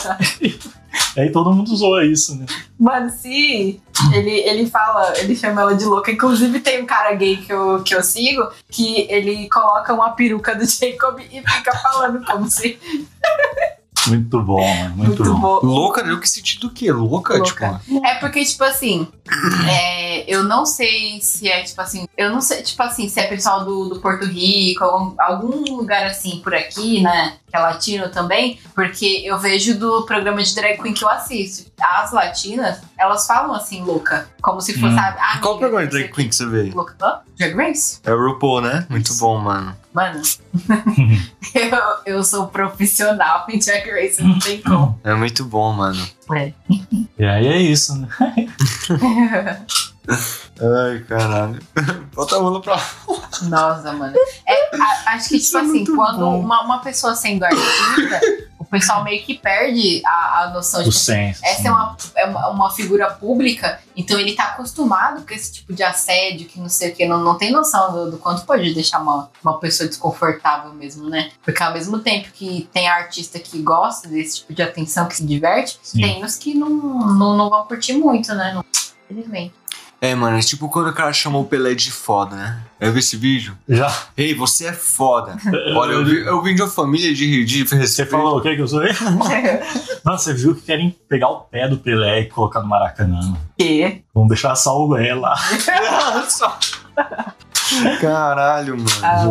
(laughs) e aí todo mundo zoa isso, né? Mano, se ele, ele fala, ele chama ela de louca. Inclusive, tem um cara gay que eu, que eu sigo que ele coloca uma peruca do Jacob e fica falando como se. (laughs) Muito bom, mano. Muito, Muito bom. bom. Louca, eu que sentido do quê? Louca, Louca. tipo. É porque, tipo assim, é, eu não sei se é, tipo assim, eu não sei, tipo assim, se é pessoal do, do Porto Rico, algum, algum lugar assim por aqui, né? Que é latino também, porque eu vejo do programa de drag queen que eu assisto. As latinas, elas falam assim, louca. Como se fosse, Hum. sabe? Ah, Qual amiga, programa de drag queen que você vê? Louca. Drag Race? É o RuPaul, né? Muito bom, mano. Mano, (laughs) eu, eu sou profissional em Drag Race, não tem como. É muito bom, mano. É. E aí é isso, né? (laughs) Ai, caralho. Bota a mão pra Nossa, mano. É, a- acho que, tipo é assim, quando bom. uma, uma pessoa sendo artista, o pessoal meio que perde a, a noção de O tipo, senso. essa assim. é uma, é uma, figura pública, então ele tá acostumado com esse tipo de assédio, que não sei o que, não, não tem noção do, do quanto pode deixar uma, uma pessoa desconfortável mesmo, né? Porque ao mesmo tempo que tem artista que gosta desse tipo de atenção, que se diverte, Sim. tem os que não, não, não vão curtir muito, né? Infelizmente. É, mano, é tipo quando o cara chamou o Pelé de foda, né? Eu vi esse vídeo. Já. Ei, você é foda. Olha, eu, vi, eu vim de uma família de, de Você falou o que que eu sou? (laughs) Nossa, você viu que querem pegar o pé do Pelé e colocar no Maracanã. que? Vamos deixar só o Pelé lá. Nossa. (laughs) Caralho, mano. Ah.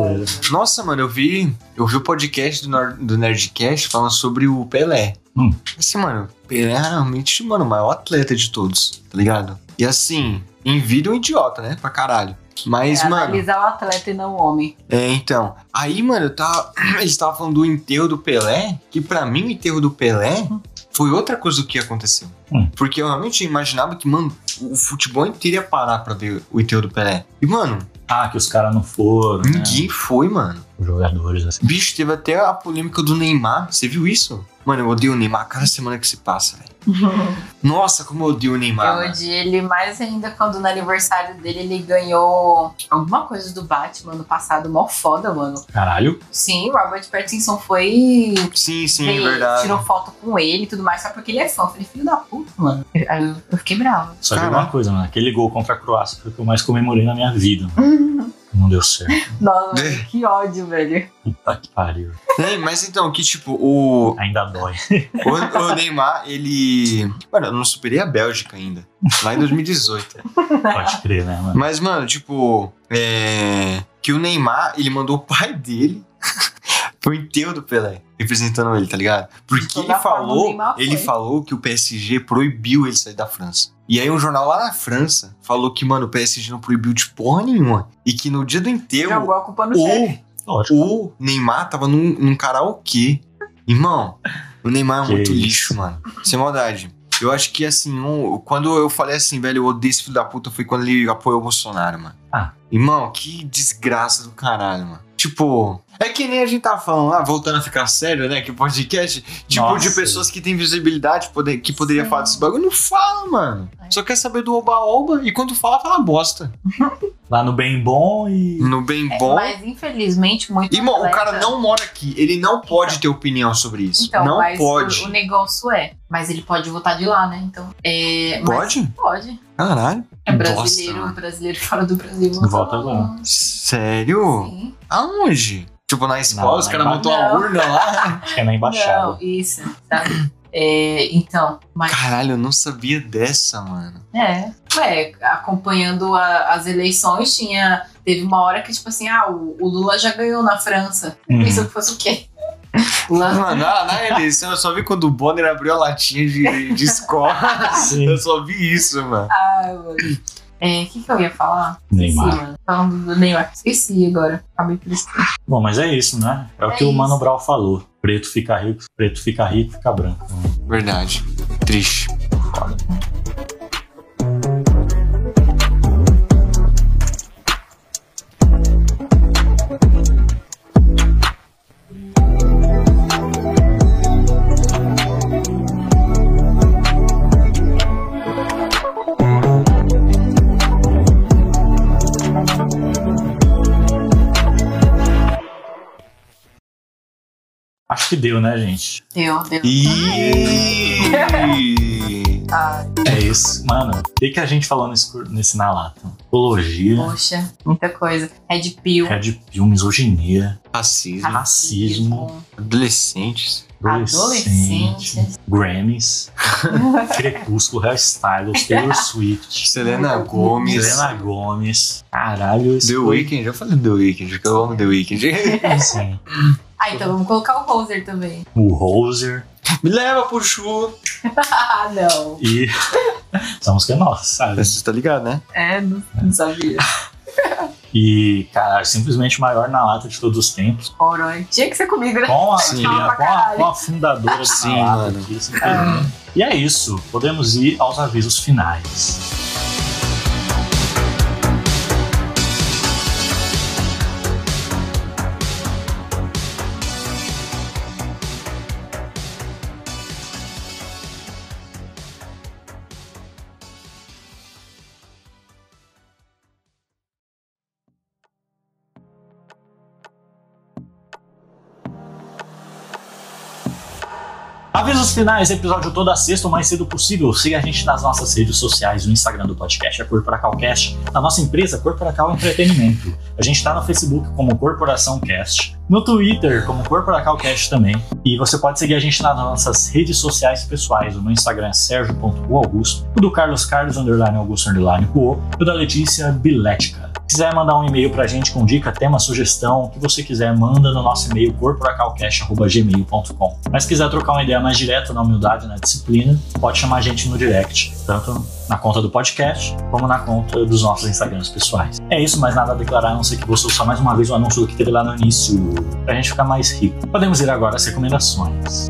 Nossa, mano, eu vi. Eu vi o podcast do, Nor- do Nerdcast falando sobre o Pelé. Hum. Assim, mano, o Pelé é realmente, mano, o maior atleta de todos, tá ligado? E assim, em vida é um idiota, né? Pra caralho. Mas, é, mano. analisar o atleta e não o homem. É, então. Aí, mano, eu tava. (clears throat) Eles estavam falando do enterro do Pelé, que pra mim o enterro do Pelé foi outra coisa do que aconteceu. Hum. Porque eu realmente imaginava que, mano, o futebol inteiro ia parar pra ver o enterro do Pelé. E, mano, Ah, que os caras não foram. né? ninguém foi, mano. Os jogadores, assim. Bicho, teve até a polêmica do Neymar. Você viu isso? Mano, eu odeio o Neymar cada semana que se passa, velho. (laughs) Nossa, como eu odeio o Neymar. Eu mano. odiei ele mais ainda quando no aniversário dele ele ganhou alguma coisa do Batman ano passado, mó foda, mano. Caralho. Sim, o Robert Pattinson foi. Sim, sim, veio, verdade. Tirou foto com ele e tudo mais, só porque ele é fã. Eu falei, filho da puta, mano. Aí eu, eu fiquei brava. Só que Caraca. uma coisa, mano. Aquele gol contra a Croácia foi o que eu mais comemorei na minha vida. (laughs) Não deu certo. (laughs) Nossa, É. mano, que ódio, velho. Puta que pariu. É, mas então, que tipo, o, Ainda dói. o, o Neymar, ele. Mano, eu não superei a Bélgica ainda. Lá em 2018. Pode crer, né, mano? Mas, mano, tipo, é. Que o Neymar, ele mandou o pai dele pro enterro do Pelé, representando ele, tá ligado? Porque De ele falou, ele falou que o PSG proibiu ele sair da França. E aí um jornal lá na França falou que, mano, o PSG não proibiu de porra nenhuma. E que no dia do enterro, Jogou a culpa no o, Lógico. o Neymar tava num, num karaokê. Irmão, o Neymar é Que muito isso. lixo, mano. Sem maldade. Eu acho que, assim, um- quando eu falei assim, velho, eu odeio esse filho da puta, foi quando ele apoiou o Bolsonaro, mano. Ah. Irmão, que desgraça do caralho, mano. Tipo, é que nem a gente tava falando lá, voltando a ficar sério, né? Que o podcast, tipo, Nossa. de pessoas que têm visibilidade, poder, que poderia Sim. falar desse bagulho, não fala, mano. É. Só quer saber do oba-oba e quando fala, fala bosta. (laughs) Lá no bem bom e. No bem É, bom. Mas infelizmente, muito. Irmão, o atleta- cara não mora aqui. Ele não pode ter opinião sobre isso. Então, não mas pode. O, o negócio é. Mas ele pode votar de lá, né? Então. É, Pode? Pode. Caralho. É brasileiro, Nossa. brasileiro fora do Brasil. Volta lá. Sério? Sim. Aonde? Tipo, na escola, Não, os caras montou Não. urna lá. (laughs) Acho que é na embaixada. Não, isso, sabe? É, então, mas Caralho, eu não sabia dessa, mano. é, ué, acompanhando a- as eleições, tinha. Teve uma hora que, tipo assim, ah, o, o Lula já ganhou na França. Uhum. Pensou que fosse o quê? Lula. Mano, na, eleição eu só vi quando o Bonner abriu a latinha de, de escola. Sim. Eu só vi isso, mano. Ah, mano. É, o que, que eu ia falar? Neymar. Esqueci, mano. Falando do Neymar. Esqueci agora. Acabei por isso. Bom, mas é isso, né? É o É que o isso. Mano Brown falou. Preto fica rico, preto fica rico, fica branco. Verdade. Triste. Foda. Que deu, né, gente? Deu, deu. E... Ah, É isso. Mano, o que, que a gente falou nesse, nesse na lata? Psicologia, poxa, muita coisa. Red Pill. Red Pill, misoginia, Racismo. racismo, Adolescentes. adolescente, Adolescentes. Grammys, (laughs) Crepúsculo, Hairstyles, Taylor (laughs) Swift, Selena Gomes. Selena Gomes. Caralho, The. Weeknd. Eu falei The Weeknd, que eu amo The Weeknd. Sim. (laughs) Ah, então vamos colocar o Roser também. O Roser. Me leva pro chu. Ah, (laughs) não. E. Essa música é nossa, sabe? Você tá ligado, né? É, não, não sabia. E, cara, simplesmente o maior na lata de todos os tempos. Corói. Tinha que ser comigo, né? Com a, Sim. com a, com a- com a fundadora da Sim, lata mano. aqui, simplesmente. E é isso. Podemos ir aos avisos finais. Finais, episódio toda sexta o mais cedo possível. Siga a gente nas nossas redes sociais, no Instagram do podcast é CorporacalCast, na nossa empresa Corporacal Entretenimento. A gente está no Facebook como Corporação Cast, no Twitter como CorporacalCast também. E você pode seguir a gente nas nossas redes sociais pessoais. O meu Instagram é sergio.augusto, o do Carlos Carlos underline Augusto underline Cuo, e o da Letícia Biletica. Se quiser mandar um e-mail pra gente com dica, tema, sugestão, o que você quiser, manda no nosso e-mail corporacalcast.gmail.com. Mas se quiser trocar uma ideia mais direta, na humildade, na disciplina, pode chamar a gente no direct, tanto na conta do podcast, como na conta dos nossos Instagrams pessoais. É isso, mais nada a declarar, a não ser que você ouça mais uma vez o anúncio do que teve lá no início, pra gente ficar mais rico. Podemos ir agora às recomendações.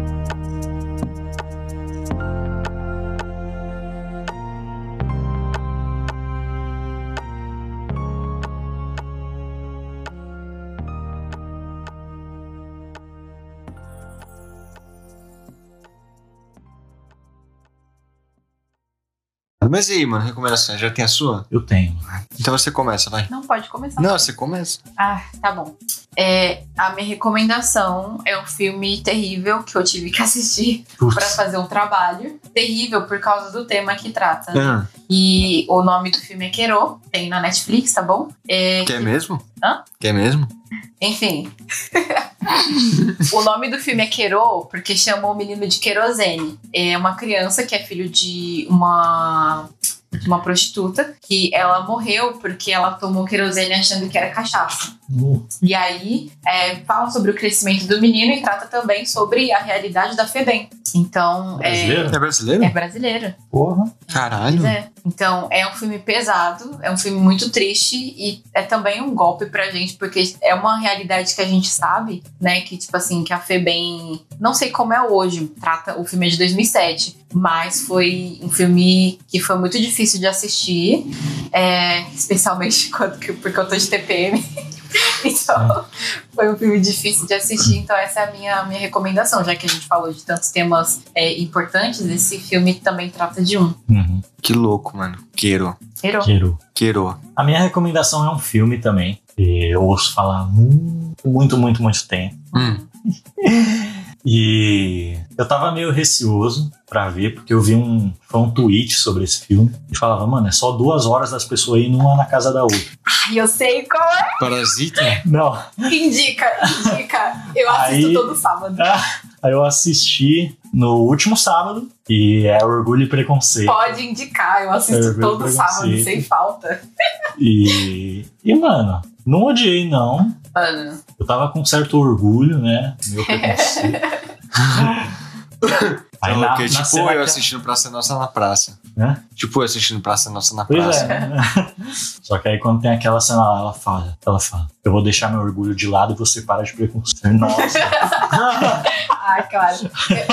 Mas e aí, mano, recomendações? Já tem a sua? Eu tenho. Então você começa, vai. Não pode começar. Não, você começa. Ah, tá bom. É, a minha recomendação é um filme terrível que eu tive que assistir pra Putz, fazer um trabalho. Terrível por causa do tema que trata. Ah, E o nome do filme é Quero, tem na Netflix, tá bom? É, quer mesmo? Hã? Quer mesmo? Enfim. (laughs) o nome do filme é Quero porque chamou o menino de querosene. É uma criança que é filho de uma uma prostituta que ela morreu porque ela tomou querosene achando que era cachaça. uh, E aí é, fala sobre o crescimento do menino e trata também sobre a realidade da FEBEM. Então, é, brasileiro? É brasileiro? é brasileira. Porra. Caralho. É. Então, é um filme pesado, é um filme muito triste e é também um golpe pra gente, porque é uma realidade que a gente sabe, né? Que, tipo assim, que a FEBEM, não sei como é hoje, trata, o filme é de 2007, mas foi um filme que foi muito difícil de assistir, é, especialmente (laughs) quando, porque eu tô de TPM. (laughs) Então, foi um filme difícil de assistir, então essa é a minha, minha recomendação, já que a gente falou de tantos temas é, importantes, esse filme também trata de um. Uhum. Que louco, mano. Quero. Quero. Quero. Quero. A minha recomendação é um filme também. que Eu ouço falar muito, muito, muito, muito tempo. Hum. (laughs) E eu tava meio receoso pra ver, porque eu vi um, foi um tweet sobre esse filme. E falava, mano, é só duas horas das pessoas indo uma na casa da outra. Ai, eu sei qual é. Parasita? Não. Indica, indica. Eu assisto Aí- todo sábado. Aí eu assisti no último sábado, e é Orgulho e Preconceito. Pode indicar, eu assisto É, todo sábado, sem falta. E, e, mano, não odiei, não. Mano, Eu tava com certo orgulho, né? Meu (laughs) preconceito. (laughs) Aí Então, na, que, na tipo eu que- assistindo Praça Nossa na praça. Né? Tipo eu assistindo Praça Nossa na Pois praça. é. né? (laughs) Só que aí quando tem aquela cena lá, ela fala, ela fala, eu vou deixar meu orgulho de lado e você para de preconceito. Nossa. ah, claro.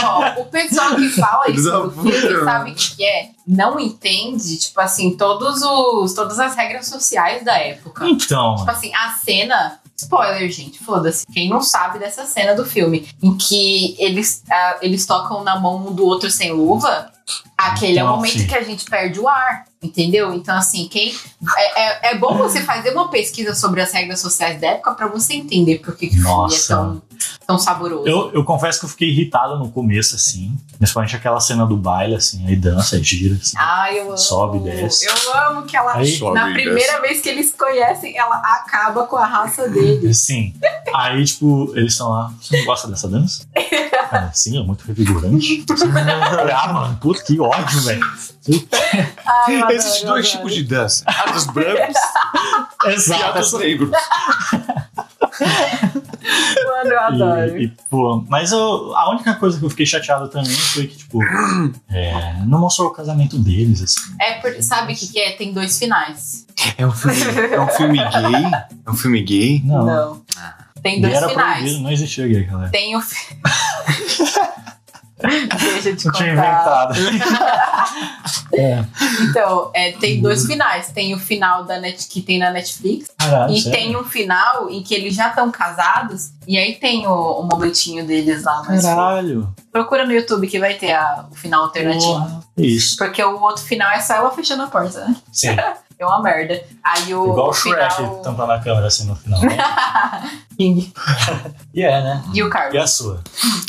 Ó, o pessoal que fala isso do filme, mano. sabe o que é? Não entende, tipo assim, todos os, todas as regras sociais da época. Então, Tipo assim, a cena. Spoiler, gente, foda-se. Quem não sabe dessa cena do filme, em que eles, ah, eles tocam na mão um do outro sem luva, aquele é o momento que a gente perde o ar, entendeu? Então, assim, quem. É, é, é bom você fazer uma pesquisa sobre as regras sociais da época pra você entender por que, que o filme é tão, tão saboroso. eu, eu confesso que eu fiquei irritado no começo, assim. Principalmente aquela cena do baile, assim, aí dança, aí gira, assim. Ai, eu amo. Sobe e desce. Eu amo que ela. Aí- Sobe na primeira vez que eles conhecem, ela acaba com a raça dele. (laughs) Sim. Aí, tipo, eles estão lá. Você não gosta dessa dança? Cara, (laughs) sim, é muito revigorante. (laughs) ah, mano, puta que ódio, velho. Existem dois tipos de dança. A dos brancos e a Exato. dos negros. Mano, eu adoro. E, e, pô, mas eu, a única coisa que eu fiquei chateado também foi que, tipo, é, não mostrou o casamento deles, assim. É, por, sabe o que, que é? Tem dois finais. É um filme, é um filme gay? É um filme gay? Não. Tem E dois era finais. proibido, não existia gay, galera. Tem o. (laughs) (laughs) Deixa eu te Eu tinha contar. inventado. (laughs) é. Então, é, tem dois finais. Tem o final da net, que tem na Netflix. Caralho, e sério? tem um final em que eles já estão casados. E aí tem o, o momentinho deles lá. Mas Caralho. procura no YouTube que vai ter a- o final alternativo. Porra. Isso. Porque o outro final é só ela fechando a porta, né? Sim. (laughs) É uma merda. Aí o Igual o Shrek final... tampando a câmera assim no final. Né? (laughs) King. (laughs) e é, né? E o E Carlos. a sua?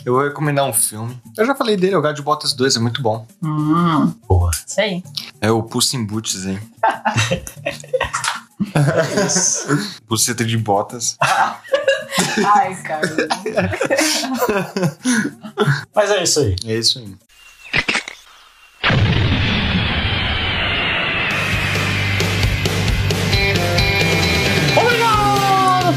Eu vou recomendar um filme. Eu já falei dele, é o Gato de Botas 2, é muito bom. Hum, Porra. isso aí. É o Puss in Boots, hein? (laughs) Buceta de botas. Ai, Carlos. Mas é isso aí. É isso aí.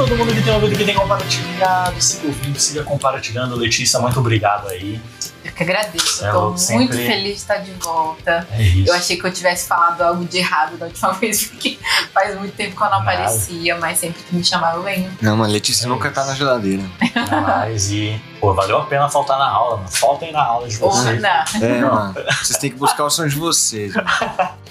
Todo mundo que tem ouvido, que tem compartilhado. Siga ouvindo, siga compartilhando. Letícia, muito obrigado aí. Eu que agradeço. É, tô eu muito sempre- feliz de estar de volta. É isso. Eu achei que eu tivesse falado algo de errado da última (laughs) vez, porque faz muito tempo que eu não Nada. aparecia, mas sempre que me chamavam eu venho. Não, mas Letícia É nunca tá na geladeira. Mas e, pô, valeu a pena faltar na aula, mano. Faltem na aula de Porra, vocês. não. É, mano. Vocês têm que buscar o som de vocês, mano.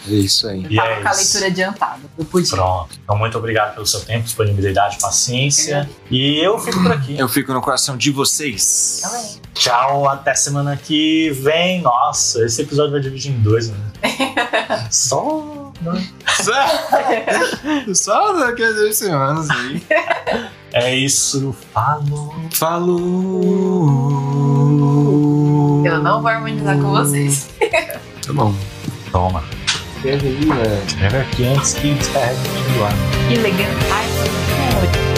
É isso aí. E tava é com a leitura adiantada. Eu podia. Pronto. Então, muito obrigado pelo seu tempo, disponibilidade, paciência. E eu fico por aqui. Eu fico no coração de vocês. Também. Tchau, até semana que vem. Nossa, esse episódio vai dividir em dois, né? (laughs) Só. né? Só daqui a duas semanas aí. É isso. Falou. Falou. Eu não vou harmonizar com vocês. Tá bom. Toma. Escreve aí, velho. Escreve aqui antes que descarregue o lá. Que legal. Ai.